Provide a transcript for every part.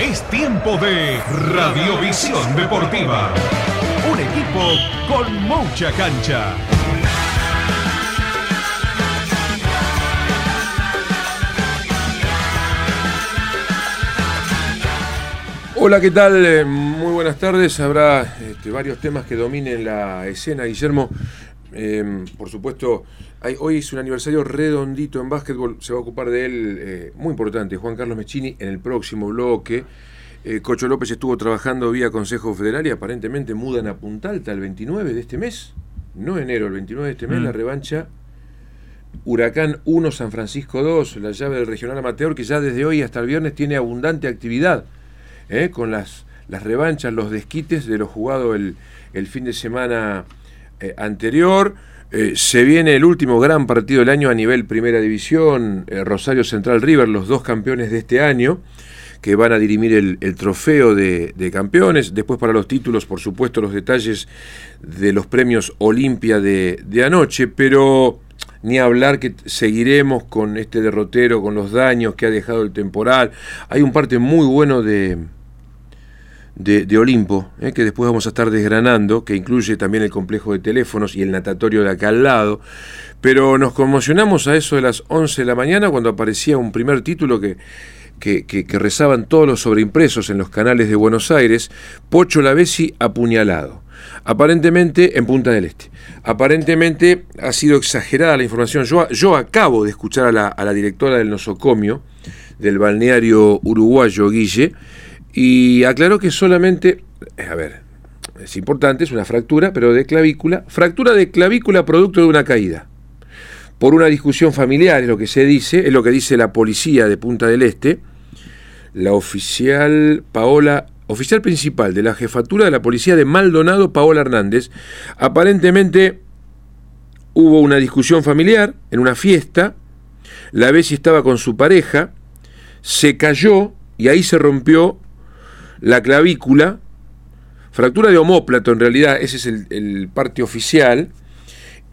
Es tiempo de Radiovisión Deportiva. Un equipo con mucha cancha. Hola, ¿qué tal? Eh, muy buenas tardes. Habrá este, varios temas que dominen la escena, Guillermo. Eh, por supuesto, hay, hoy es un aniversario redondito en básquetbol. Se va a ocupar de él, eh, muy importante, Juan Carlos Mechini, en el próximo bloque. Eh, Cocho López estuvo trabajando vía Consejo Federal y aparentemente mudan a Punta Alta el 29 de este mes, no enero, el 29 de este mes, la Mm. revancha Huracán 1, San Francisco 2, la llave del regional amateur que ya desde hoy hasta el viernes tiene abundante actividad, ¿eh? con las, las revanchas, los desquites de lo jugado el, el fin de semana eh, anterior. Eh, se viene el último gran partido del año a nivel Primera División, eh, Rosario Central River, los dos campeones de este año que van a dirimir el, trofeo de, campeones. Después para los títulos, por supuesto, los detalles de los premios Olimpia de anoche, pero ni hablar que seguiremos con este derrotero, con los daños que ha dejado el temporal. Hay un parte muy bueno de, de, de Olimpo, eh, que después vamos a estar desgranando, que incluye también el complejo de teléfonos y el natatorio de acá al lado. Pero nos conmocionamos a eso de las 11 de la mañana cuando aparecía un primer título que, que, que- rezaban todos los sobreimpresos en los canales de Buenos Aires, Pocho Lavesi apuñalado. Aparentemente en Punta del Este. Aparentemente ha sido exagerada la información. Yo, yo acabo de escuchar a la, a la directora del nosocomio del balneario uruguayo, Guille, y aclaró que solamente, eh, a ver, es importante, es una fractura, pero de clavícula, fractura de clavícula producto de una caída. Por una discusión familiar, es lo que se dice, es lo que dice la policía de Punta del Este, la oficial Paola, oficial principal de la jefatura de la policía de Maldonado, Paola Hernández, aparentemente hubo una discusión familiar en una fiesta, la Bessi estaba con su pareja, se cayó y ahí se rompió la clavícula, fractura de homóplato en realidad, ese es el, el parte oficial,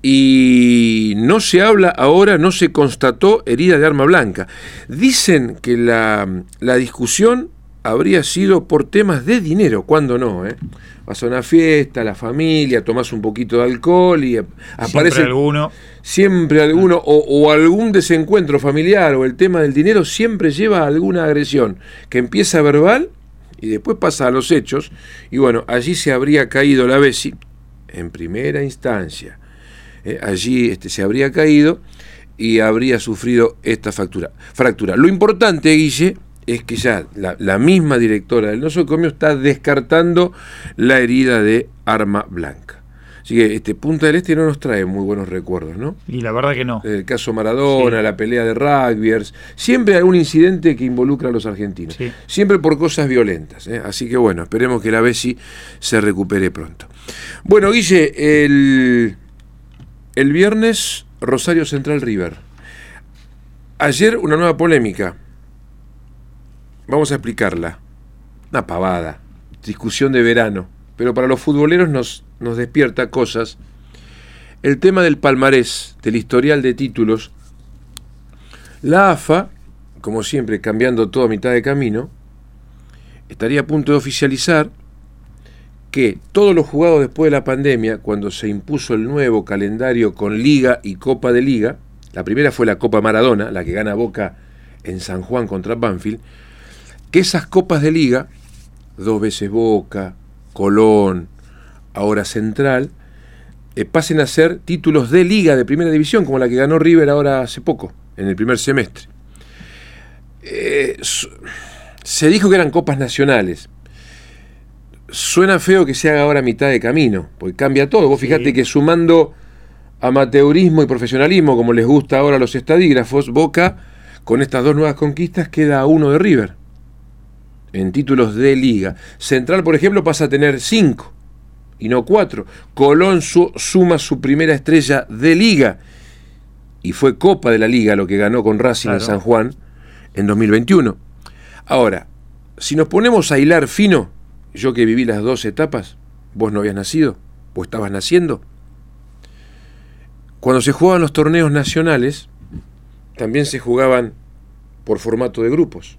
y no se habla ahora, no se constató herida de arma blanca. Dicen que la, la discusión habría sido por temas de dinero, cuando no, ¿eh? Vas a una fiesta, la familia, tomás un poquito de alcohol y ap- aparece alguno. siempre alguno o, o algún desencuentro familiar o el tema del dinero siempre lleva a alguna agresión que empieza verbal y después pasa a los hechos y bueno, allí se habría caído la Bessi en primera instancia. Eh, allí este, se habría caído y habría sufrido esta fractura. Lo importante, Guille, es que ya la, la misma directora del nosocomio está descartando la herida de arma blanca. Así que este Punta del Este no nos trae muy buenos recuerdos, ¿no? Y la verdad que no. El caso Maradona, Sí. la pelea de rugbyers, siempre algún incidente que involucra a los argentinos. Sí. Siempre por cosas violentas. ¿eh? Así que bueno, esperemos que la Bessi se recupere pronto. Bueno, Guille, el, el viernes Rosario Central River. Ayer una nueva polémica. Vamos a explicarla. Una pavada. Discusión de verano. Pero para los futboleros nos, nos despierta cosas. El tema del palmarés, del historial de títulos. La AFA, como siempre cambiando todo a mitad de camino, estaría a punto de oficializar que todos los jugados después de la pandemia, cuando se impuso el nuevo calendario con Liga y Copa de Liga, la primera fue la Copa Maradona, la que gana Boca en San Juan contra Banfield, que esas copas de liga, dos veces Boca, Colón, ahora Central, eh, pasen a ser títulos de liga de primera división, como la que ganó River ahora hace poco, en el primer semestre. Eh, se dijo que eran copas nacionales. Suena feo que se haga ahora mitad de camino, porque cambia todo. Vos fijate que sumando amateurismo y profesionalismo, como les gusta ahora a los estadígrafos, Boca, con estas dos nuevas conquistas, queda a uno de River en títulos de liga. Central, por ejemplo, pasa a tener cinco y no cuatro. Colón su- suma su primera estrella de liga y fue Copa de la Liga lo que ganó con Racing en Claro. San Juan en 2021. Ahora, si nos ponemos a hilar fino, yo que viví las dos etapas, vos no habías nacido, o estabas naciendo. Cuando se jugaban los torneos nacionales, también se jugaban por formato de grupos.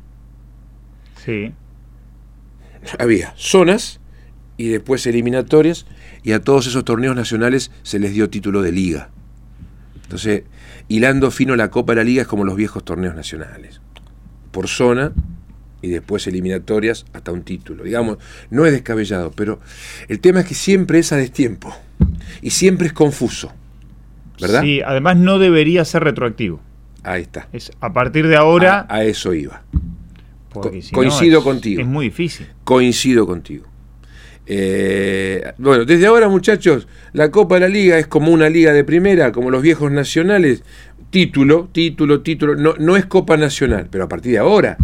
Sí. había zonas y después eliminatorias y a todos esos torneos nacionales se les dio título de liga. Entonces, hilando fino la Copa de la Liga es como los viejos torneos nacionales. Por zona y después eliminatorias hasta un título. Digamos, no es descabellado, pero el tema es que siempre es a destiempo y siempre es confuso. ¿Verdad? Sí, además no debería ser retroactivo. Ahí está. Es a partir de ahora. A, a eso iba. porque co- si no, coincido es- contigo. Es muy difícil. Coincido contigo. Eh, bueno, desde ahora, muchachos, la Copa de la Liga es como una liga de primera, como los viejos nacionales. Título, título, título. No, no es Copa Nacional, pero a partir de ahora,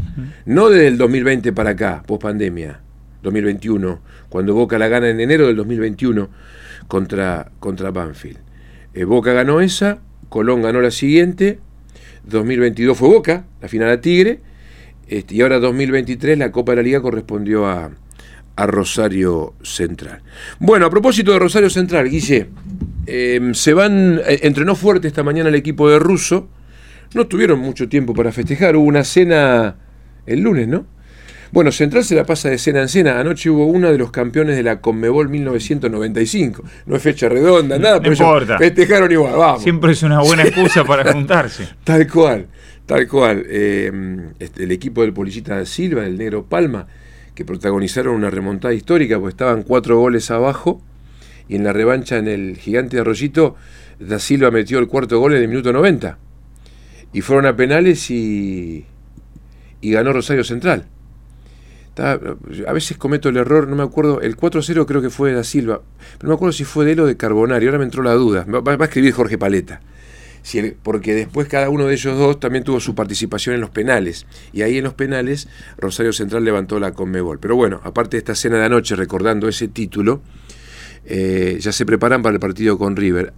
no desde el 2020 para acá, post pandemia, 2021, cuando Boca la gana en enero del 2021 contra, contra Banfield. Eh, Boca ganó esa, Colón ganó la siguiente, 2022 fue Boca, la final a Tigre, este, y ahora 2023 la Copa de la Liga correspondió a, a Rosario Central. Bueno, a propósito de Rosario Central, Guille, eh, se van, eh, entrenó fuerte esta mañana el equipo de Russo, no tuvieron mucho tiempo para festejar, hubo una cena el lunes, ¿no? Bueno, Central se la pasa de cena en cena. Anoche hubo una de los campeones de la Conmebol 1995. No es fecha redonda, nada, No pero importa. festejaron igual, vamos. Siempre es una buena excusa para juntarse. Tal cual, tal cual. Eh, este, el equipo del Policita Silva, el Negro Palma, que protagonizaron una remontada histórica, pues estaban cuatro goles abajo, y en la revancha en el gigante de Arroyito, Da Silva metió el cuarto gol en el minuto 90. Y fueron a penales y, y ganó Rosario Central. A veces cometo el error, no me acuerdo, el 4-0 creo que fue de Da Silva, pero no me acuerdo si fue de él o de Carbonari, ahora me entró la duda. Va, va a escribir Jorge Paleta. Porque después cada uno de ellos dos también tuvo su participación en los penales. Y ahí en los penales Rosario Central levantó la Conmebol. Pero bueno, aparte de esta cena de anoche recordando ese título, eh, ya se preparan para el partido con River.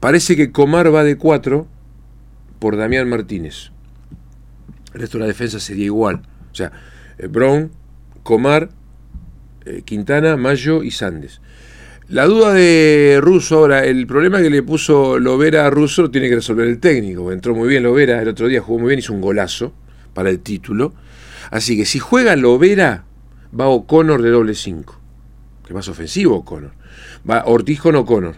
Parece que Comar va de 4 por Damián Martínez. El resto de la defensa sería igual. O sea, eh, Brown, Comar, eh, Quintana, Mayo y Sandes. La duda de Russo ahora, el problema que le puso Lovera a Russo lo tiene que resolver el técnico. Entró muy bien Lovera, el otro día jugó muy bien, hizo un golazo para el título. Así que si juega Lovera, va O'Connor de doble 5. Que más ofensivo O'Connor. Va Ortiz con O'Connor.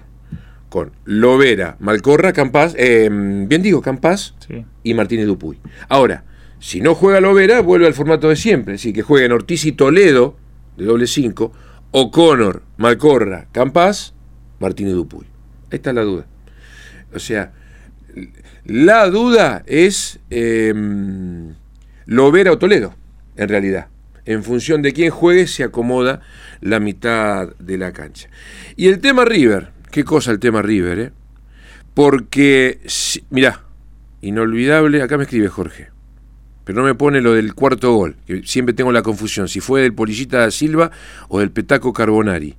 Con Lovera, Malcorra, Campás, eh, bien digo, Campás Sí. y Martínez Dupuy. Ahora, si no juega Lovera, vuelve al formato de siempre. Decir, que jueguen Ortiz y Toledo, de doble 5, O'Connor, Malcorra, Campás, Martínez Dupuy. Ahí está la duda. O sea, la duda es eh, Lovera o Toledo, en realidad. En función de quién juegue, se acomoda la mitad de la cancha. Y el tema River, qué cosa el tema River, ¿eh? Porque, si- mirá, inolvidable, acá me escribe Jorge, pero no me pone lo del cuarto gol, que siempre tengo la confusión, si fue del Polillita da Silva o del Petaco Carbonari.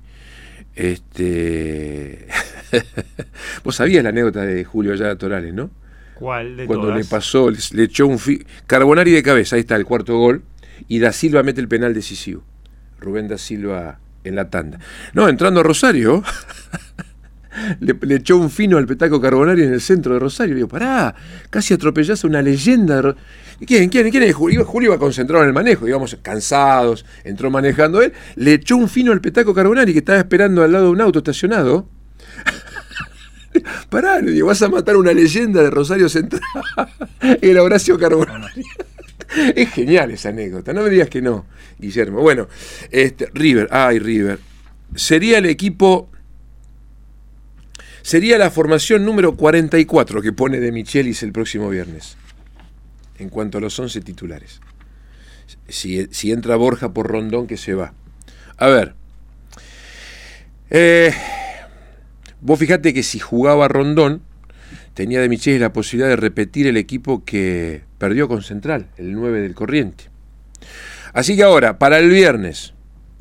Este. Vos sabías la anécdota de Julio Ayala Torales, ¿no? ¿Cuál de Cuando todas? le pasó, le, le echó un fi- Carbonari de cabeza, ahí está el cuarto gol, y Da Silva mete el penal decisivo. Rubén Da Silva en la tanda. No, entrando a Rosario, le, echó un fino al petaco Carbonari en el centro de Rosario. Le digo, pará, casi atropellás a una leyenda. de Ro- ¿Y ¿Quién, quién, quién Julio? Iba concentrado en el manejo, íbamos cansados, entró manejando él, le echó un fino al petaco Carbonari que estaba esperando al lado de un auto estacionado. Pará, le digo, vas a matar una leyenda de Rosario Central. Era Horacio Carbonari. Es genial esa anécdota, no me digas que no, Guillermo. Bueno, este, River, ay River, sería el equipo, sería la formación número 44 que pone de Michelis el próximo viernes, en cuanto a los 11 titulares. Si, si entra Borja por Rondón, que se va. A ver, eh, vos fijate que si jugaba Rondón, tenía de Michelis la posibilidad de repetir el equipo que perdió con Central, el 9 del Corriente. Así que ahora, para el viernes,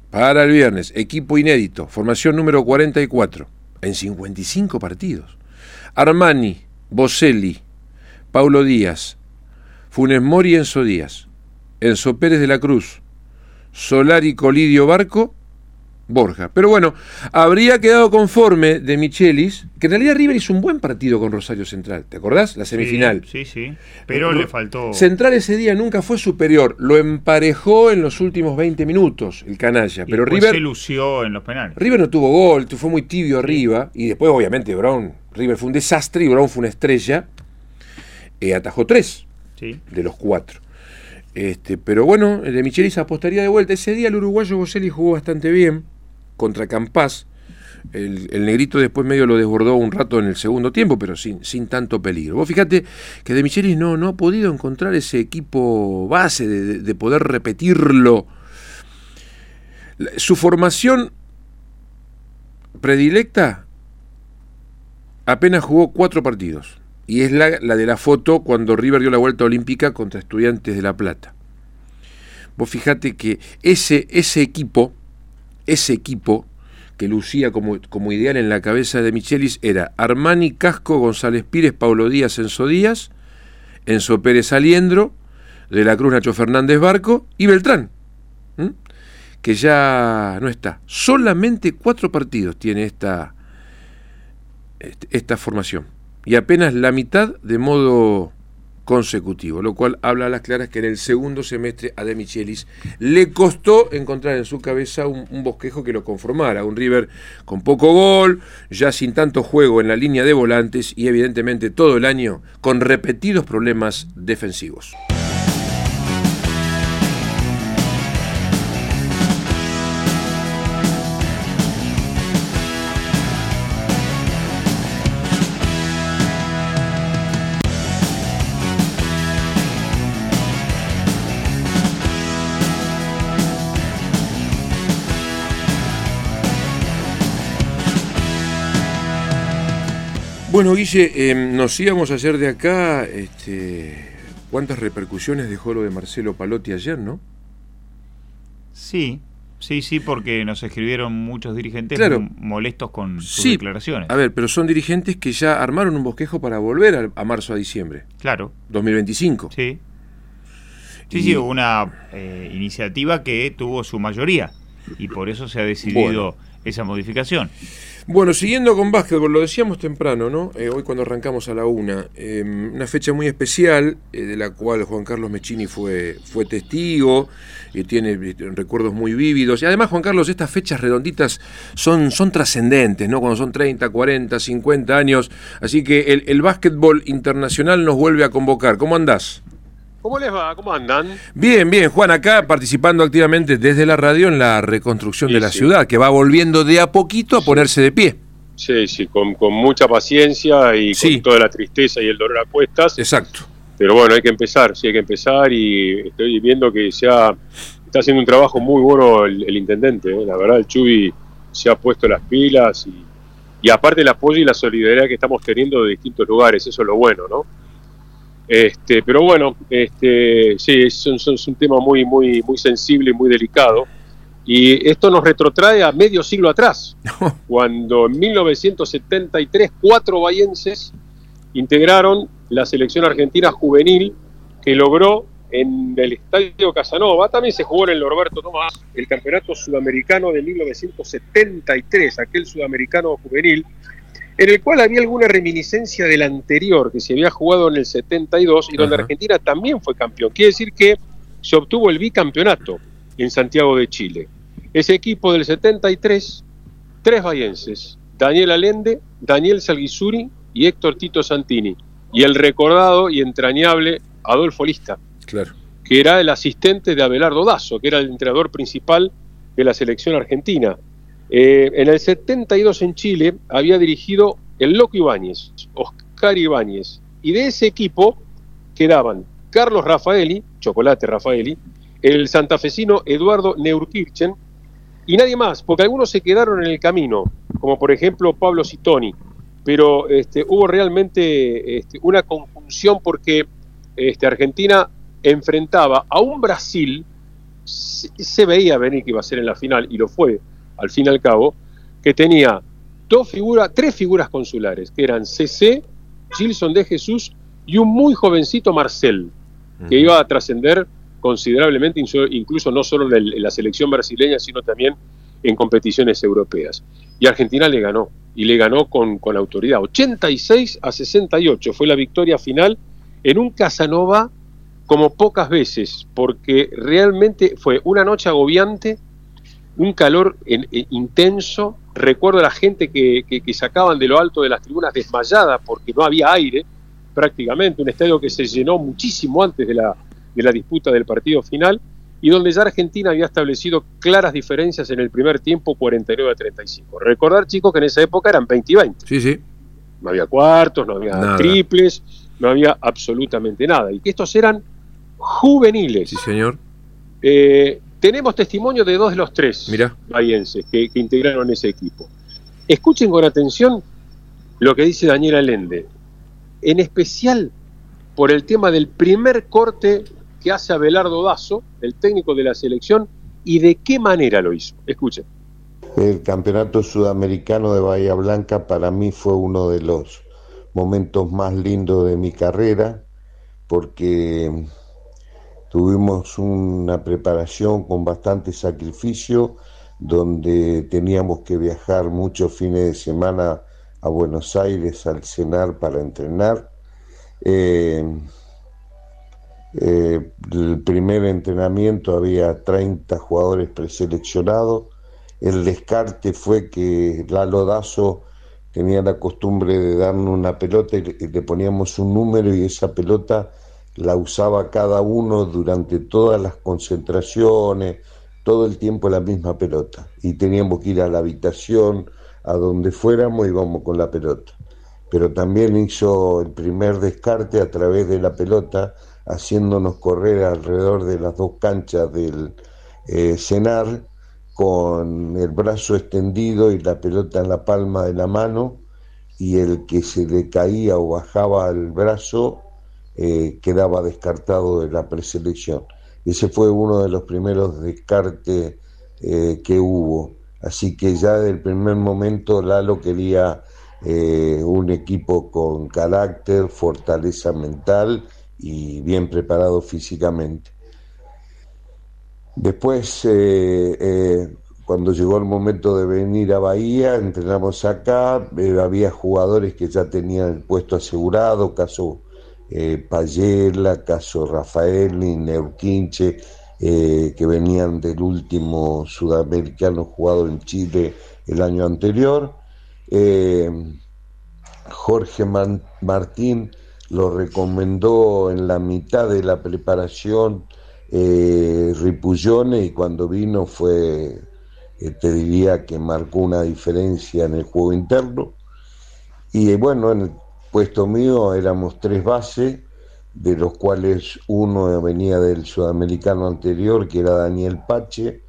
para el viernes, equipo inédito, formación número 44, en 55 partidos. Armani, Boselli, Paulo Díaz, Funes Mori, Enzo Díaz, Enzo Pérez de la Cruz, Solari, Colidio Barco Borja. Pero bueno, habría quedado conforme de Michelis, que en realidad River hizo un buen partido con Rosario Central. ¿Te acordás? La semifinal. Sí, sí, sí. Pero le faltó. Central ese día nunca fue superior. Lo emparejó en los últimos 20 minutos, el canalla. y Pero River. se lució en los penales. River no tuvo gol, fue muy tibio arriba. Y después, obviamente, Brown. River fue un desastre y Brown fue una estrella. Eh, atajó tres Sí. de los cuatro. Este, pero bueno, de Michelis apostaría de vuelta. Ese día el uruguayo Boselli jugó bastante bien contra Campás. El, el negrito después medio lo desbordó un rato en el segundo tiempo, pero sin, sin tanto peligro. Vos fíjate que de Michelis no, no ha podido encontrar ese equipo base de, de- de poder repetirlo. Su formación predilecta apenas jugó cuatro partidos. Y es la, la de la foto cuando River dio la vuelta olímpica contra Estudiantes de La Plata. Vos fijate que ese, ese equipo, ese equipo que lucía como, como ideal en la cabeza de Michelis era Armani, Casco, González Pires, Paulo Díaz, Enzo Díaz, Enzo Pérez Aliendro, De la Cruz Nacho Fernández Barco y Beltrán, que ya no está. Solamente cuatro partidos tiene esta, este- esta formación y apenas la mitad de modo consecutivo, lo cual habla a las claras que en el segundo semestre a De Michelis le costó encontrar en su cabeza un, un bosquejo que lo conformara, un River con poco gol, ya sin tanto juego en la línea de volantes y evidentemente todo el año con repetidos problemas defensivos. Bueno, Guille, eh, nos íbamos ayer de acá. Este, ¿Cuántas repercusiones dejó lo de Marcelo Palotti ayer, no? Sí, sí, sí, porque nos escribieron muchos dirigentes Claro. molestos con sus Sí, declaraciones. A ver, pero son dirigentes que ya armaron un bosquejo para volver a, a marzo a diciembre, Claro, 2025. sí. Sí, Y- sí, hubo una eh, iniciativa que tuvo su mayoría y por eso se ha decidido Bueno. esa modificación. Bueno, siguiendo con básquetbol, lo decíamos temprano, ¿no? Eh, hoy cuando arrancamos a la una, eh, una fecha muy especial eh, de la cual Juan Carlos Mechini fue, fue testigo, y tiene eh, recuerdos muy vívidos. Y además, Juan Carlos, estas fechas redonditas son, son trascendentes, ¿no? Cuando son 30, 40, 50 años. Así que el, el básquetbol internacional nos vuelve a convocar. ¿Cómo andás? ¿Cómo les va? ¿Cómo andan? Bien, bien, Juan, acá participando activamente desde la radio en la reconstrucción Sí, de la sí. ciudad, que va volviendo de a poquito a ponerse de pie. Sí, sí, con, con mucha paciencia y Sí. con toda la tristeza y el dolor a cuestas. Exacto. Pero bueno, hay que empezar, sí, hay que empezar y estoy viendo que se ha- está haciendo un trabajo muy bueno el, el intendente. ¿eh? La verdad, el Chuy se ha puesto las pilas y, y aparte el apoyo y la solidaridad que estamos teniendo de distintos lugares, eso es lo bueno, ¿no? Este, pero bueno, este, sí, es, un- es un tema muy, muy, muy sensible y muy delicado. Y esto nos retrotrae a medio siglo atrás, cuando en 1973 cuatro bayenses integraron la selección argentina juvenil que logró en el Estadio Casanova, también se jugó en el Roberto Tomás, el campeonato sudamericano de 1973, aquel sudamericano juvenil, en el cual había alguna reminiscencia del anterior que se había jugado en el 72 y donde Ajá. Argentina también fue campeón. Quiere decir que se obtuvo el bicampeonato en Santiago de Chile. Ese equipo del 73, tres bayenses, Daniel Allende, Daniel Salguisuri y Héctor Tito Santini. Y el recordado y entrañable Adolfo Lista, Claro. que era el asistente de Abelardo Dazo, que era el entrenador principal de la selección argentina. Eh, en el 72 en Chile había dirigido el Loco Ibáñez, Oscar Ibáñez, y de ese equipo quedaban Carlos Rafaeli, Chocolate Rafaeli, el santafesino Eduardo Neurkirchen y nadie más, porque algunos se quedaron en el camino, como por ejemplo Pablo Citoni, pero este, hubo realmente este, una conjunción porque este, Argentina enfrentaba a un Brasil, se, se veía venir que iba a ser en la final, y lo fue al fin y al cabo, que tenía dos figuras, tres figuras consulares, que eran CC, Gilson de Jesús y un muy jovencito Marcel, que iba a trascender considerablemente, incluso no solo en, la selección brasileña, sino también en competiciones europeas. Y Argentina le ganó, y le ganó con, con autoridad. 86 a 68 fue la victoria final en un Casanova como pocas veces, porque realmente fue una noche agobiante, un calor en, en, intenso. Recuerdo a la gente que, que, que, sacaban de lo alto de las tribunas desmayada porque no había aire prácticamente, un estadio que se llenó muchísimo antes de la, de la disputa del partido final y donde ya Argentina había establecido claras diferencias en el primer tiempo 49 a 35. Recordar, chicos, que en esa época eran 20 y 20. Sí, sí. No había cuartos, no había Nada. triples, no había absolutamente nada. Y que estos eran juveniles. Sí, señor. Eh, tenemos testimonio de dos de los tres Mirá. bahienses que, que integraron ese equipo. Escuchen con atención lo que dice Daniel Allende, en especial por el tema del primer corte que hace Abelardo Dazo, el técnico de la selección, y de qué manera lo hizo. Escuchen. El campeonato sudamericano de Bahía Blanca para mí fue uno de los momentos más lindos de mi carrera porque tuvimos una preparación con bastante sacrificio donde teníamos que viajar muchos fines de semana a Buenos Aires al cenar para entrenar. Eh, eh, el primer entrenamiento había 30 jugadores preseleccionados. El descarte fue que Lalo Dazo tenía la costumbre de darnos una pelota y le poníamos un número y esa pelota la usaba cada uno durante todas las concentraciones, todo el tiempo la misma pelota. Y teníamos que ir a la habitación, a donde fuéramos, íbamos con la pelota. Pero también hizo el primer descarte a través de la pelota, haciéndonos correr alrededor de las dos canchas del eh, cenar con el brazo extendido y la pelota en la palma de la mano y el que se le caía o bajaba el brazo eh, quedaba descartado de la preselección. Ese fue uno de los primeros descartes eh, que hubo. Así que ya desde el primer momento Lalo quería eh, un equipo con carácter, fortaleza mental y bien preparado físicamente. Después, cuando llegó el momento de venir a Bahía, entrenamos acá, había jugadores que ya tenían el puesto asegurado, caso eh, Payela, caso Rafael, Neurquinche, eh, que venían del último sudamericano jugado en Chile el año anterior. Eh, Jorge Martín lo recomendó en la mitad de la preparación eh, Ripullone y cuando vino fue, te diría que marcó una diferencia en el juego interno. Y bueno, en el puesto mío éramos tres bases, de los cuales uno venía del sudamericano anterior, que era Daniel Pache,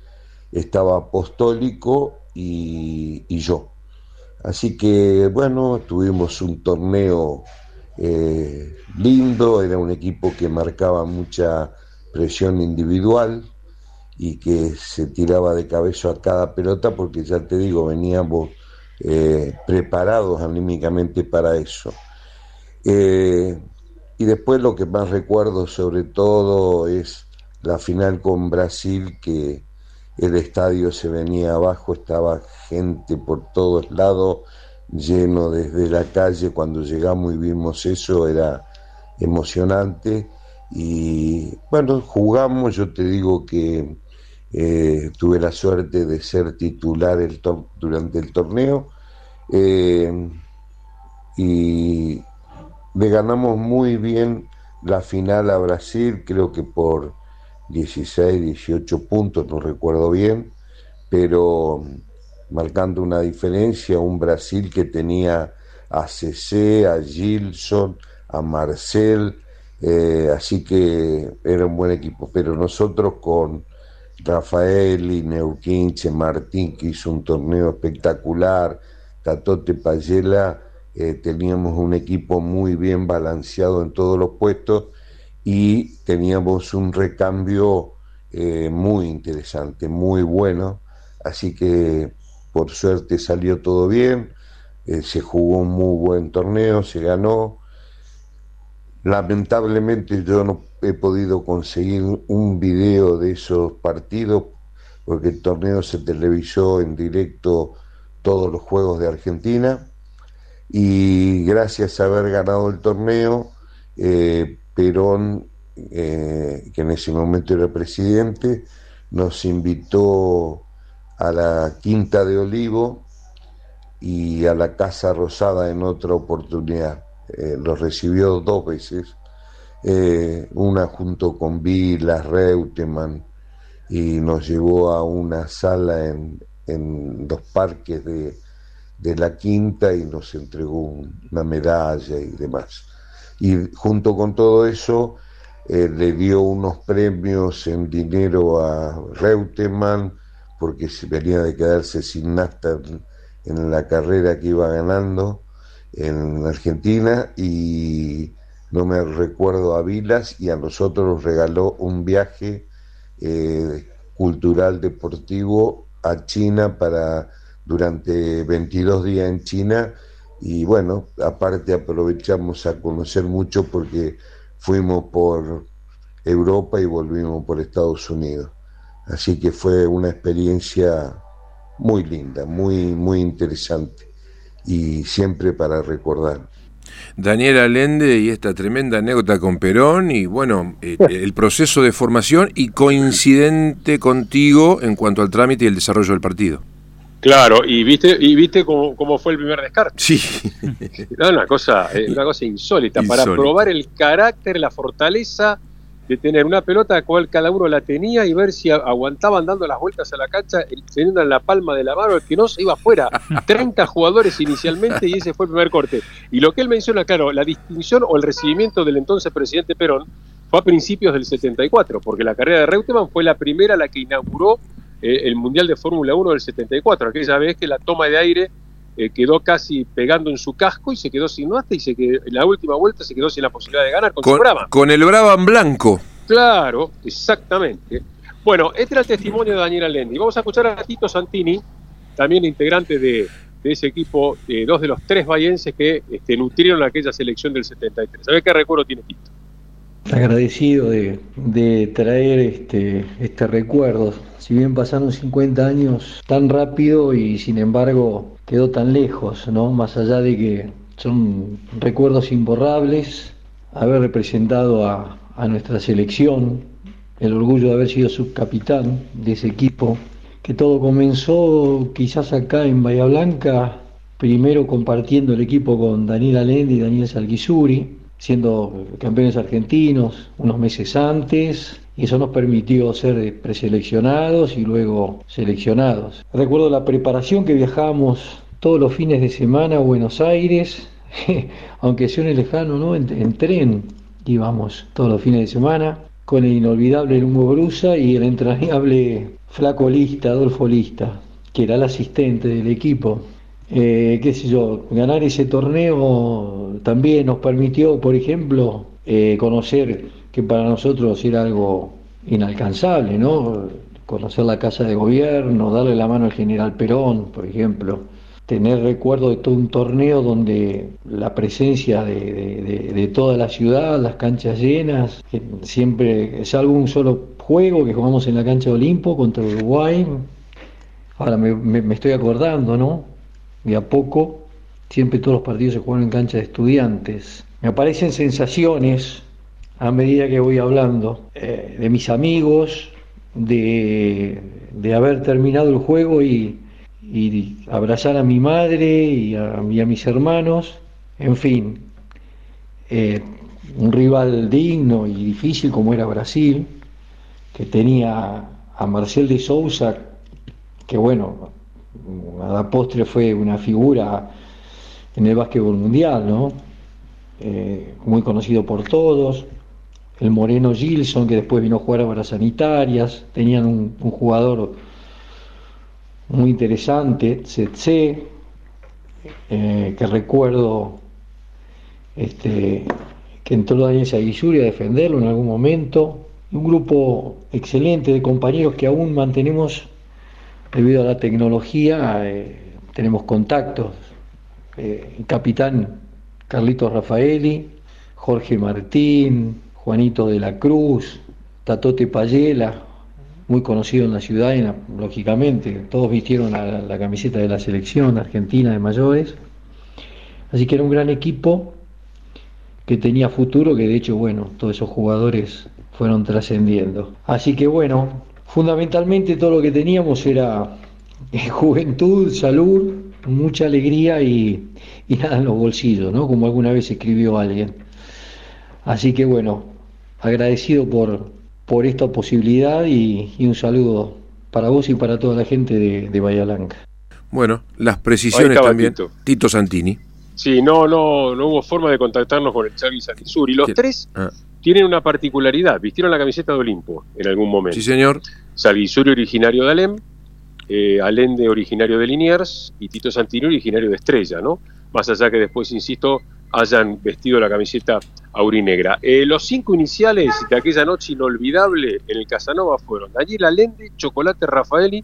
estaba Apostólico y, yo. Así que bueno, tuvimos un torneo eh, lindo, era un equipo que marcaba mucha presión individual y que se tiraba de cabeza a cada pelota porque ya te digo, veníamos eh, preparados anímicamente para eso. Eh, y después lo que más recuerdo sobre todo es la final con Brasil, que el estadio se venía abajo, estaba gente por todos lados, lleno desde la calle, cuando llegamos y vimos eso era emocionante. Y bueno, jugamos, yo te digo que eh, tuve la suerte de ser titular durante el torneo. Eh, y le ganamos muy bien la final a Brasil, creo que por 16, 18 puntos, no recuerdo bien, pero marcando una diferencia, un Brasil que tenía a CC, a Gilson, a Marcel, eh, así que era un buen equipo, pero nosotros con Rafael y Neuquinche, Martín, que hizo un torneo espectacular, Tatote Payela, eh, teníamos un equipo muy bien balanceado en todos los puestos y teníamos un recambio eh, muy interesante, muy bueno, así que por suerte salió todo bien, eh, se jugó un muy buen torneo, se ganó. Lamentablemente yo no he podido conseguir un video de esos partidos porque el torneo se televisó en directo todos los juegos de Argentina y gracias a haber ganado el torneo, eh, Perón, eh, que en ese momento era presidente, nos invitó a la Quinta de Olivo y a la Casa Rosada en otra oportunidad. Eh, los recibió dos veces, una junto con Vilas, Reutemann, y nos llevó a una sala en, los parques de, la Quinta y nos entregó una medalla y demás. Y junto con todo eso, eh, le dio unos premios en dinero a Reutemann, porque se venía de quedarse sin nafta en la carrera que iba ganando en Argentina y no me recuerdo a Vilas y a nosotros nos regaló un viaje eh, cultural deportivo a China para durante 22 días en China y bueno, aparte aprovechamos a conocer mucho porque fuimos por Europa y volvimos por Estados Unidos. Así que fue una experiencia muy linda, muy, muy interesante y siempre para recordar. Daniel Allende y esta tremenda anécdota con Perón y bueno, eh, el proceso de formación y coincidente contigo en cuanto al trámite y el desarrollo del partido. Claro, y viste, y viste cómo, fue el primer descarte. Sí. una cosa, eh, una cosa insólita, para probar el carácter, la fortaleza de tener una pelota cual cada uno la tenía y ver si aguantaban dando las vueltas a la cancha teniendo en la palma de la mano el que no se iba afuera. 30 jugadores inicialmente y ese fue el primer corte. Y lo que él menciona, claro, la distinción o el recibimiento del entonces presidente Perón fue a principios del 74, porque la carrera de Reutemann fue la primera la que inauguró eh, el Mundial de Fórmula 1 del 74, aquella vez que la toma de aire eh, quedó casi pegando en su casco y se quedó sin nuestra y se quedó, la última vuelta se quedó sin la posibilidad de ganar con, con su Brava. Con el Brava en blanco. Claro, exactamente. Bueno, este era el testimonio de Daniel Alendi. Vamos a escuchar a Tito Santini, también integrante de, ese equipo, de dos de los tres bayenses que este, nutrieron aquella selección del 73. A ver qué recuerdo tiene Tito. Agradecido de, de traer este, este recuerdo. Si bien pasaron 50 años tan rápido y sin embargo quedó tan lejos, ¿no? Más allá de que son recuerdos imborrables, haber representado a, a nuestra selección, el orgullo de haber sido subcapitán de ese equipo, que todo comenzó quizás acá en Bahía Blanca, primero compartiendo el equipo con Daniel Alendi y Daniel Salguisuri, siendo campeones argentinos unos meses antes, y eso nos permitió ser preseleccionados y luego seleccionados. Recuerdo la preparación que viajábamos todos los fines de semana a Buenos Aires, aunque sea un lejano, ¿no? En, tren íbamos todos los fines de semana, con el inolvidable Hugo Brusa y el entrañable Flaco Lista, Adolfo Lista, que era el asistente del equipo. Eh, qué sé yo, ganar ese torneo también nos permitió, por ejemplo, eh, conocer que para nosotros era algo inalcanzable, ¿no? Conocer la Casa de Gobierno, darle la mano al general Perón, por ejemplo, tener recuerdo de todo un torneo donde la presencia de, toda la ciudad, las canchas llenas, siempre, es algo un solo juego que jugamos en la cancha de Olimpo contra Uruguay. Ahora me, estoy acordando, ¿no? De a poco, siempre todos los partidos se juegan en cancha de estudiantes. Me aparecen sensaciones a medida que voy hablando eh, de mis amigos, de, de haber terminado el juego y, y abrazar a mi madre y a, mis hermanos, en fin, eh, un rival digno y difícil como era Brasil, que tenía a Marcel de Sousa, que bueno, a la postre fue una figura en el básquetbol mundial, ¿no? Eh, muy conocido por todos. El Moreno Gilson, que después vino a jugar a Varas Sanitarias. Tenían un, un jugador muy interesante, Tsetse, eh, que recuerdo este, que entró Daniel Saguizuri a defenderlo en algún momento. Un grupo excelente de compañeros que aún mantenemos debido a la tecnología, eh, tenemos contactos. Eh, capitán Carlitos Rafaeli, Jorge Martín, Juanito de la Cruz, Tatote Payela, muy conocido en la ciudad, lógicamente, todos vistieron la camiseta de la selección argentina de mayores. Así que era un gran equipo que tenía futuro, que de hecho, bueno, todos esos jugadores fueron trascendiendo. Así que bueno, fundamentalmente todo lo que teníamos era eh, juventud, salud, mucha alegría y, y nada en los bolsillos, ¿no? Como alguna vez escribió alguien. Así que bueno, agradecido por, por esta posibilidad y, y un saludo para vos y para toda la gente de, de Bahía Blanca. Bueno, las precisiones también. Tito. Tito Santini. Sí, no, no, no hubo forma de contactarnos con el Charlie Sanizur. Y los ¿Qué? tres Ah, tienen una particularidad. Vistieron la camiseta de Olimpo en algún momento. sí, señor. Salguisuri originario de Alem, eh, Alende originario de Liniers y Tito Santini originario de Estrella, ¿no? Más allá que después, insisto, hayan vestido la camiseta aurinegra. Eh, los cinco iniciales de aquella noche inolvidable en el Casanova fueron Daniel Alende, Chocolate Rafaeli,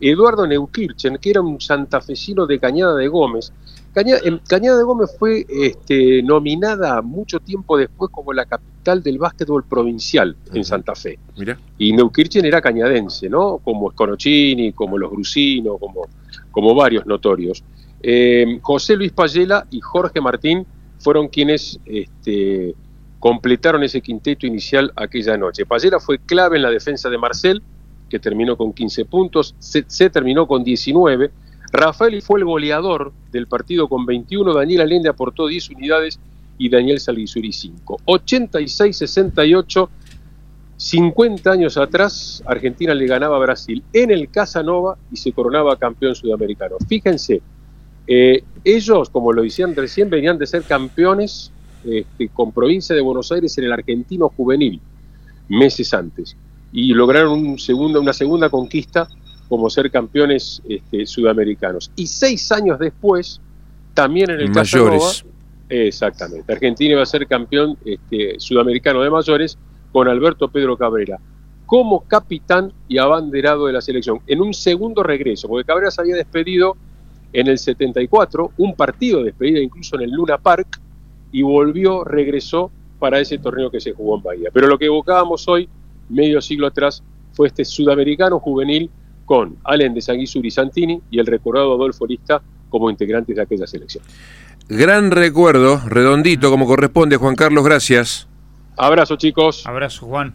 Eduardo Neukirchen, que era un santafesino de Cañada de Gómez. Cañada, Cañada de Gómez fue este, nominada mucho tiempo después como la capital del básquetbol provincial en Santa Fe. Mira. Y Neukirchen era cañadense, ¿no? Como Sconocini, como los Grusino, como, como varios notorios. Eh, José Luis Payela y Jorge Martín fueron quienes este, completaron ese quinteto inicial aquella noche. Payela fue clave en la defensa de Marcel, que terminó con 15 puntos, se, se terminó con 19. Rafael fue el goleador del partido con 21, Daniel Allende aportó 10 unidades y Daniel Salguisuri 5. 86-68, 50 años atrás, Argentina le ganaba a Brasil en el Casanova y se coronaba campeón sudamericano. Fíjense, eh, ellos, como lo decían recién, venían de ser campeones este, con provincia de Buenos Aires en el argentino juvenil, meses antes, y lograron un segundo, una segunda conquista como ser campeones este, sudamericanos. Y seis años después, también en el Casanova, Mayores. Exactamente, Argentina iba a ser campeón este, sudamericano de mayores con Alberto Pedro Cabrera como capitán y abanderado de la selección, en un segundo regreso, porque Cabrera se había despedido en el 74, un partido de despedida incluso en el Luna Park, y volvió, regresó para ese torneo que se jugó en Bahía. Pero lo que evocábamos hoy, medio siglo atrás, fue este sudamericano juvenil con Allen de Sanguisuri Santini y el recordado Adolfo Lista como integrantes de aquella selección. Gran recuerdo, redondito como corresponde, Juan Carlos, gracias. Abrazo chicos. Abrazo, Juan.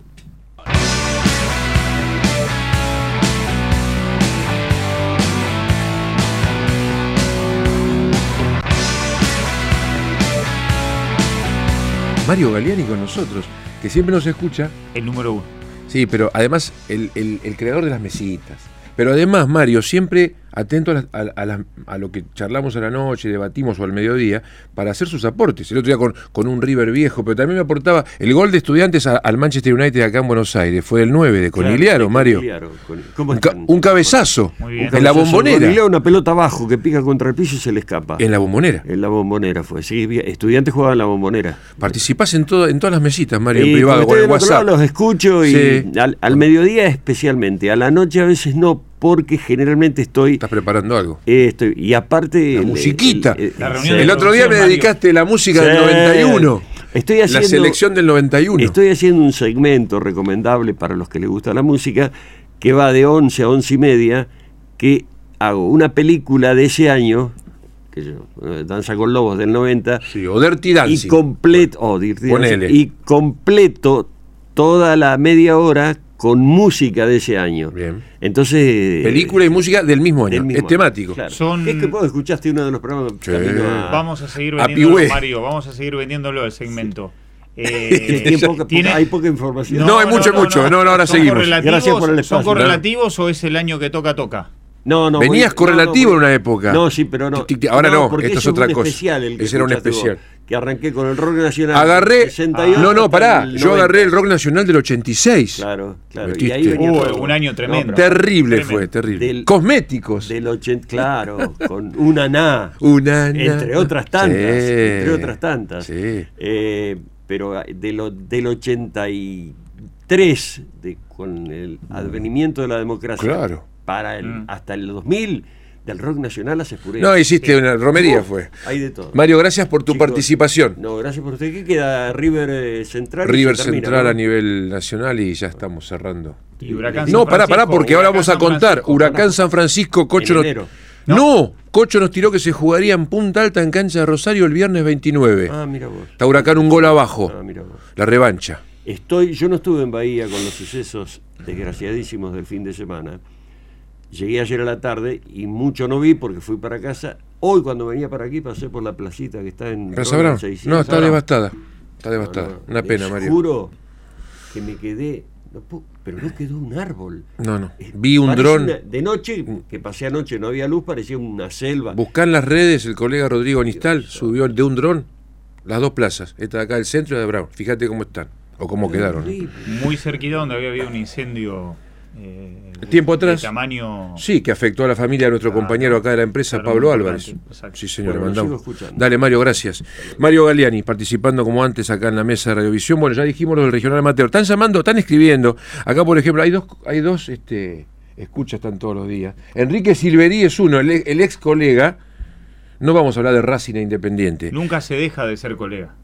Mario Galeani con nosotros, que siempre nos escucha. El número uno. Sí, pero además el, el- el creador de las mesitas. Pero además, Mario, siempre atento a, las- a- a las- a lo que charlamos a la noche, debatimos o al mediodía, para hacer sus aportes. El otro día con, con un River viejo, pero también me aportaba el gol de estudiantes a- al Manchester United acá en Buenos Aires. Fue el 9 de Conigliaro, Claro, Mario. ¿Cómo Un, ca- un cabezazo Muy bien. en la bombonera. Conigliaro, una pelota abajo que pica contra el piso y se le escapa. En la bombonera. En la bombonera fue. Sí, estudiantes jugaban en la bombonera. Participás en, todo, en todas las mesitas, Mario, en privado, con el lado WhatsApp. los escucho y Sí. al, al mediodía especialmente. A la noche a veces no, porque generalmente estoy. Estás preparando algo. eh, estoy y aparte. La el- musiquita. el- el- La sí. reunión El otro día me producción, Mario. dedicaste la música del Sí. 91. Estoy La haciendo, selección del 91. Estoy haciendo un segmento recomendable para los que les gusta la música, que va de 11 a 11 y media, que hago una película de ese año, que yo, eh, Danza con Lobos del 90, Sí, o Dirty y Dancing. completo, oh, Dirty Ponele. Dancing, y completo toda la media hora con música de ese año. Bien. Entonces... Película y música del mismo año. del mismo es temático. claro. Son- Es que vos escuchaste uno de los programas Sí. camino a- Vamos a seguir A vendiéndolo. Mario. Vamos a seguir vendiéndolo el segmento. Eh, Tiene poca- tiene- hay poca información. No, hay mucho, mucho. No, no, ahora ¿Son seguimos. Gracias por el ¿Son espacio. correlativos o es el año que toca, toca? No, no. Venías voy- correlativo no, no, en una época. No, sí, pero no. Ahora no, porque esto es otra cosa. Especial el que Ese era un escuchaste vos, especial. que arranqué con el rock nacional. Agarré. 68 No, no, pará. Yo 90. agarré el rock nacional del 86. Claro, claro. Y ahí venía Uh, un año tremendo. Terrible Tremendo. fue, terrible. Del- Cosméticos. Del 80, claro, con una na. Una na- Entre otras tantas. Sí. Entre otras tantas. Sí. Eh, pero de lo, del 83, de, con el advenimiento de la democracia, Claro. Para el, Mm. hasta el 2000, del rock nacional hace puré. No, hiciste una romería, fue. Hay de todo. Mario, gracias por tu Chicos, participación. No, gracias por usted. ¿Qué queda? River eh, Central. River termina, Central ¿no? a nivel nacional y ya estamos cerrando. Y Huracán No, San pará, pará, porque ahora vamos a contar. Francisco. Huracán San Francisco, Cocho En nos... enero. No. Cocho nos tiró que se jugaría en Punta Alta en cancha de Rosario el viernes 29. Ah, mira vos. Está Huracán un gol abajo. Ah, mira vos. La revancha. Estoy, yo no estuve en Bahía con los sucesos desgraciadísimos del fin de semana. Llegué ayer a la tarde y mucho no vi porque fui para casa. Hoy cuando venía para aquí pasé por la placita que está en Plaza Brown, Brown. 600. No, está devastada. Está No, devastada. no, Una les pena, Mario. juro que me quedé, no puedo- pero no quedó un árbol. No, no. Eh, Vi un parece dron. una- de noche, que pasé anoche, no había luz, parecía una selva. Buscá en las redes, el colega Rodrigo Anistal subió de un dron las dos plazas. Esta de acá, el centro y la de Brown. Fíjate cómo están. O cómo quedaron. Horrible. Muy cerquita donde había habido un incendio. Eh, de- Tiempo de atrás. tamaño. Sí, que afectó a la familia de nuestro Claro. compañero acá de la empresa, Claro, Pablo Álvarez. Exacto. Sí, señor, Bueno, mandamos. Dale, Mario, gracias. Mario Galeani, participando como antes acá en la mesa de Radiovisión. Bueno, ya dijimos lo del regional amateur. Están llamando, están escribiendo. Acá, por ejemplo, hay dos, hay dos este, escuchas, están todos los días. Enrique Silverí es uno, el, el ex colega. No vamos a hablar de Racing e Independiente. Nunca se deja de ser colega.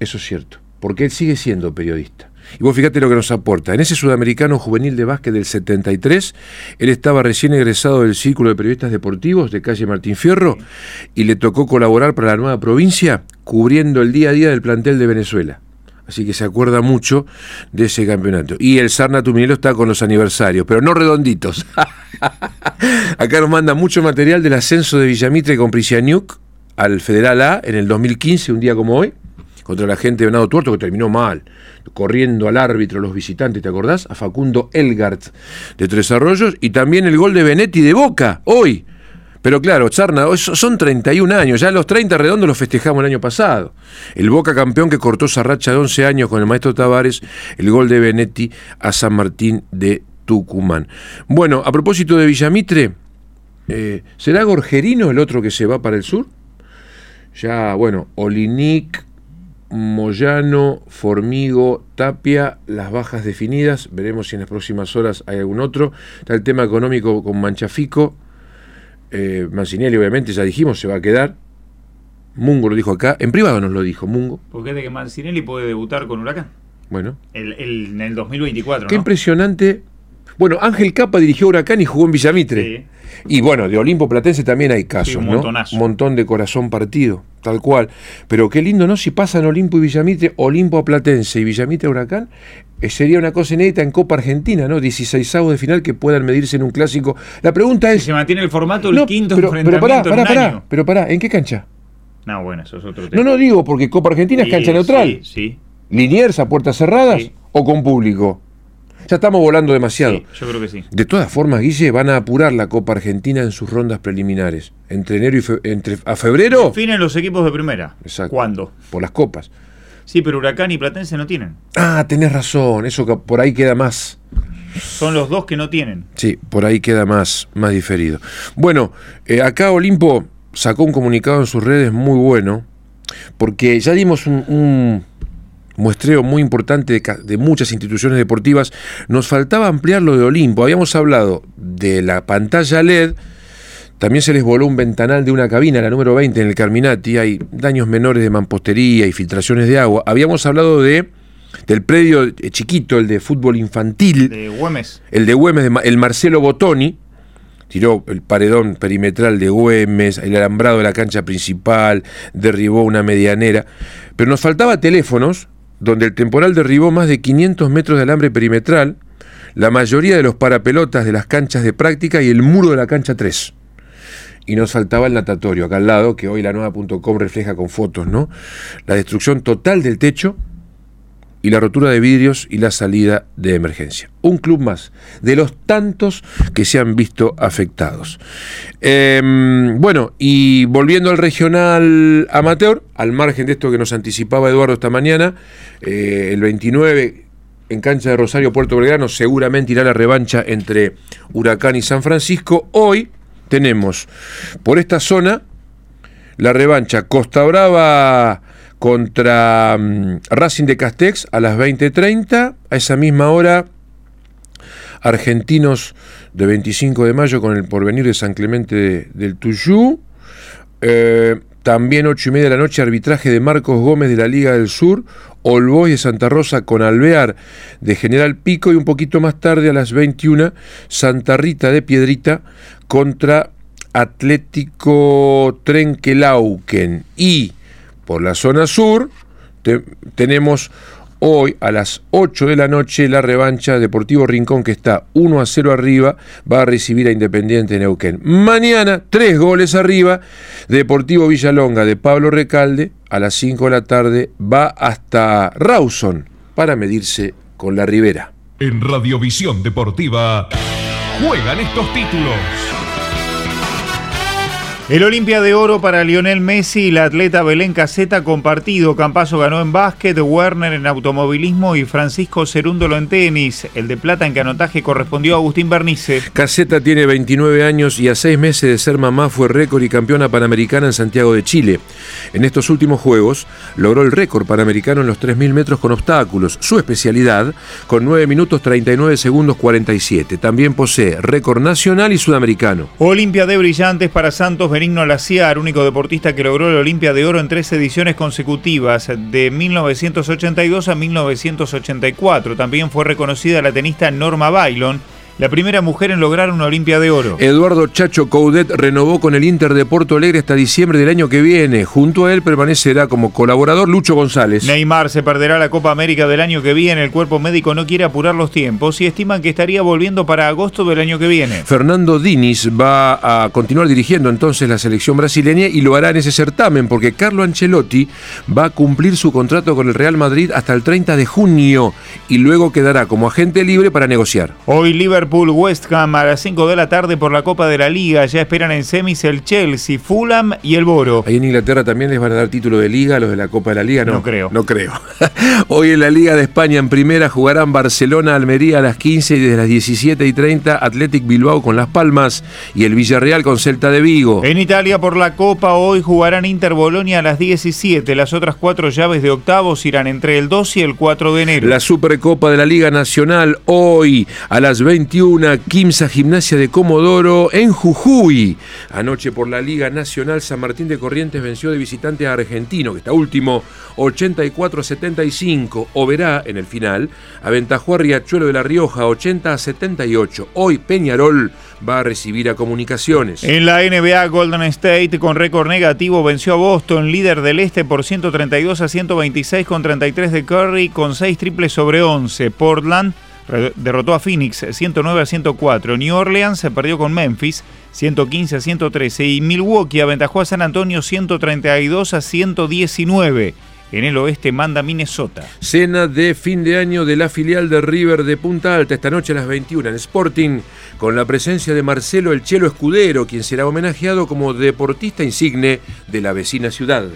Eso es cierto, porque él sigue siendo periodista. Y vos fíjate lo que nos aporta. En ese sudamericano juvenil de básquet del 73, él estaba recién egresado del Círculo de Periodistas Deportivos de calle Martín Fierro y le tocó colaborar para la nueva provincia cubriendo el día a día del plantel de Venezuela. Así que se acuerda mucho de ese campeonato. Y el Sarna Tuminelo está con los aniversarios, pero no redonditos. Acá nos manda mucho material del ascenso de Villamitre con Prisianiuk al Federal A en el 2015, un día como hoy, contra la gente de Venado Tuerto, que terminó mal, corriendo al árbitro, los visitantes, ¿te acordás? A Facundo Elgart de Tres Arroyos, y también el gol de Benetti de Boca, hoy. Pero claro, Charna, son 31 años, ya los 30 redondos los festejamos el año pasado. El Boca campeón que cortó esa racha de 11 años con el maestro Tavares, el gol de Benetti a San Martín de Tucumán. Bueno, a propósito de Villamitre, eh, ¿será Gorgerino el otro que se va para el sur? Ya, bueno, Olinic, Moyano, Formigo, Tapia, las bajas definidas. Veremos si en las próximas horas hay algún otro. Está el tema económico con Manchafico. Eh, Mancinelli, obviamente, ya dijimos, se va a quedar. Mungo lo dijo acá. En privado nos lo dijo Mungo. Porque es de que Mancinelli puede debutar con Huracán. Bueno, El, el- en el 2024. qué ¿no? impresionante. Bueno, Ángel Capa dirigió Huracán y jugó en Villamitre. Sí. Y bueno, de Olimpo Platense también hay casos, un ¿no? montonazo. Un montón de corazón partido, tal cual. Pero qué lindo, ¿no? Si pasan Olimpo y Villamitre, Olimpo a Platense y Villamitre a Huracán, eh, sería una cosa inédita en Copa Argentina, ¿no? 16 de final que puedan medirse en un clásico. La pregunta Si es. se mantiene el formato, el No, quinto pero, pero enfrentamiento pará, pará, en un pará, año. pero pará, ¿en qué cancha? No, bueno, eso es otro tema. No, no digo, porque Copa Argentina es cancha neutral. Sí, sí. ¿Liniers a puertas cerradas o con público? Ya estamos volando demasiado. Sí, yo creo que sí. De todas formas, Guille, van a apurar la Copa Argentina en sus rondas preliminares. Entre enero y fe- entre, a febrero, Definen los equipos de primera. Exacto. ¿Cuándo? por las copas. Sí, pero Huracán y Platense no tienen. Ah, tenés razón, eso que por ahí queda más. Son los dos que no tienen. Sí, por ahí queda más, más diferido. Bueno, eh, acá Olimpo sacó un comunicado en sus redes muy bueno, porque ya dimos un, un muestreo muy importante de, muchas instituciones deportivas. Nos faltaba ampliar lo de Olimpo. Habíamos hablado de la pantalla LED. También se les voló un ventanal de una cabina, la número 20 en el Carminati. Hay daños menores de mampostería y filtraciones de agua. Habíamos hablado de del predio eh, chiquito, el de fútbol infantil. De Güemes. El de Güemes, el Marcelo Botoni, tiró el paredón perimetral de Güemes, el alambrado de la cancha principal, derribó una medianera. Pero nos faltaba teléfonos, donde el temporal derribó más de 500 metros de alambre perimetral, la mayoría de los parapelotas de las canchas de práctica y el muro de la cancha 3. Y nos faltaba el natatorio, acá al lado, que hoy la nueva.com refleja con fotos, ¿no? La destrucción total del techo, y la rotura de vidrios y la salida de emergencia. Un club más, de los tantos que se han visto afectados. Em, bueno, y volviendo al regional amateur, al margen de esto que nos anticipaba Eduardo esta mañana, eh, el 29 en cancha de Rosario Puerto Belgrano seguramente irá la revancha entre Huracán y San Francisco. Hoy tenemos por esta zona la revancha Costa Brava contra mm, Racing de Castex a las 20.30. A esa misma hora, Argentinos de 25 de mayo con el porvenir de San Clemente de- del Tuyú. Eh, también 8 y media de la noche, arbitraje de Marcos Gómez de la Liga del Sur. Olboy de Santa Rosa con Alvear de General Pico. Y un poquito más tarde, a las 21, Santa Rita de Piedrita contra Atlético Trenquelauquen. Y por la zona sur te- tenemos hoy a las 8 de la noche la revancha Deportivo Rincón que está 1 a 0 arriba, va a recibir a Independiente Neuquén. Mañana, tres goles arriba, Deportivo Villalonga de Pablo Recalde a las 5 de la tarde va hasta Rawson para medirse con la Ribera. En Radiovisión Deportiva juegan estos títulos. El Olimpia de Oro para Lionel Messi y la atleta Belén Caseta compartido. Campazo ganó en básquet, Werner en automovilismo y Francisco Cerúndolo en tenis. El de plata en canotaje correspondió a Agustín Bernice. Caseta tiene 29 años y a seis meses de ser mamá fue récord y campeona panamericana en Santiago de Chile. En estos últimos Juegos logró el récord panamericano en los 3.000 metros con obstáculos, su especialidad, con 9 minutos 39 segundos 47. También posee récord nacional y sudamericano. Olimpia de Brillantes para Santos Benigno Laciar, único deportista que logró el Olimpia de Oro en tres ediciones consecutivas, de 1982 a 1984. También fue reconocida la tenista Norma Bailon, la primera mujer en lograr una Olimpia de Oro. Eduardo Chacho Coudet renovó con el Inter de Porto Alegre hasta diciembre del año que viene. Junto a él permanecerá como colaborador Lucho González. Neymar se perderá la Copa América del año que viene. El cuerpo médico no quiere apurar los tiempos y estiman que estaría volviendo para agosto del año que viene. Fernando Diniz va a continuar dirigiendo entonces la selección brasileña y lo hará en ese certamen porque Carlo Ancelotti va a cumplir su contrato con el Real Madrid hasta el 30 de junio y luego quedará como agente libre para negociar. Hoy Liverpool West Ham a las 5 de la tarde por la Copa de la Liga. Ya esperan en semis el Chelsea, Fulham y el Boro. Ahí en Inglaterra también les van a dar título de liga, los de la Copa de la Liga, ¿no? No creo. No creo. Hoy en la Liga de España en primera jugarán Barcelona, Almería a las 15 y desde las 17 y 30 Athletic Bilbao con Las Palmas y el Villarreal con Celta de Vigo. En Italia por la Copa hoy jugarán Inter Bolonia a las 17. Las otras cuatro llaves de octavos irán entre el 2 y el 4 de enero. La Supercopa de la Liga Nacional hoy a las 21, Quimsa Gimnasia de Comodoro en Jujuy. Anoche por la Liga Nacional San Martín de Corrientes venció de visitante a Argentino, que está último, 84 a 75. Oberá en el final, aventajó a Riachuelo de la Rioja 80 a 78. Hoy Peñarol va a recibir a Comunicaciones. En la NBA, Golden State con récord negativo venció a Boston, líder del este por 132 a 126 con 33 de Curry con 6 triples sobre 11. Portland derrotó a Phoenix 109 a 104. New Orleans se perdió con Memphis 115 a 113 y Milwaukee aventajó a San Antonio 132 a 119. En el oeste manda Minnesota. Cena de fin de año de la filial de River de Punta Alta esta noche a las 21 en Sporting con la presencia de Marcelo El Chelo Escudero, quien será homenajeado como deportista insigne de la vecina ciudad.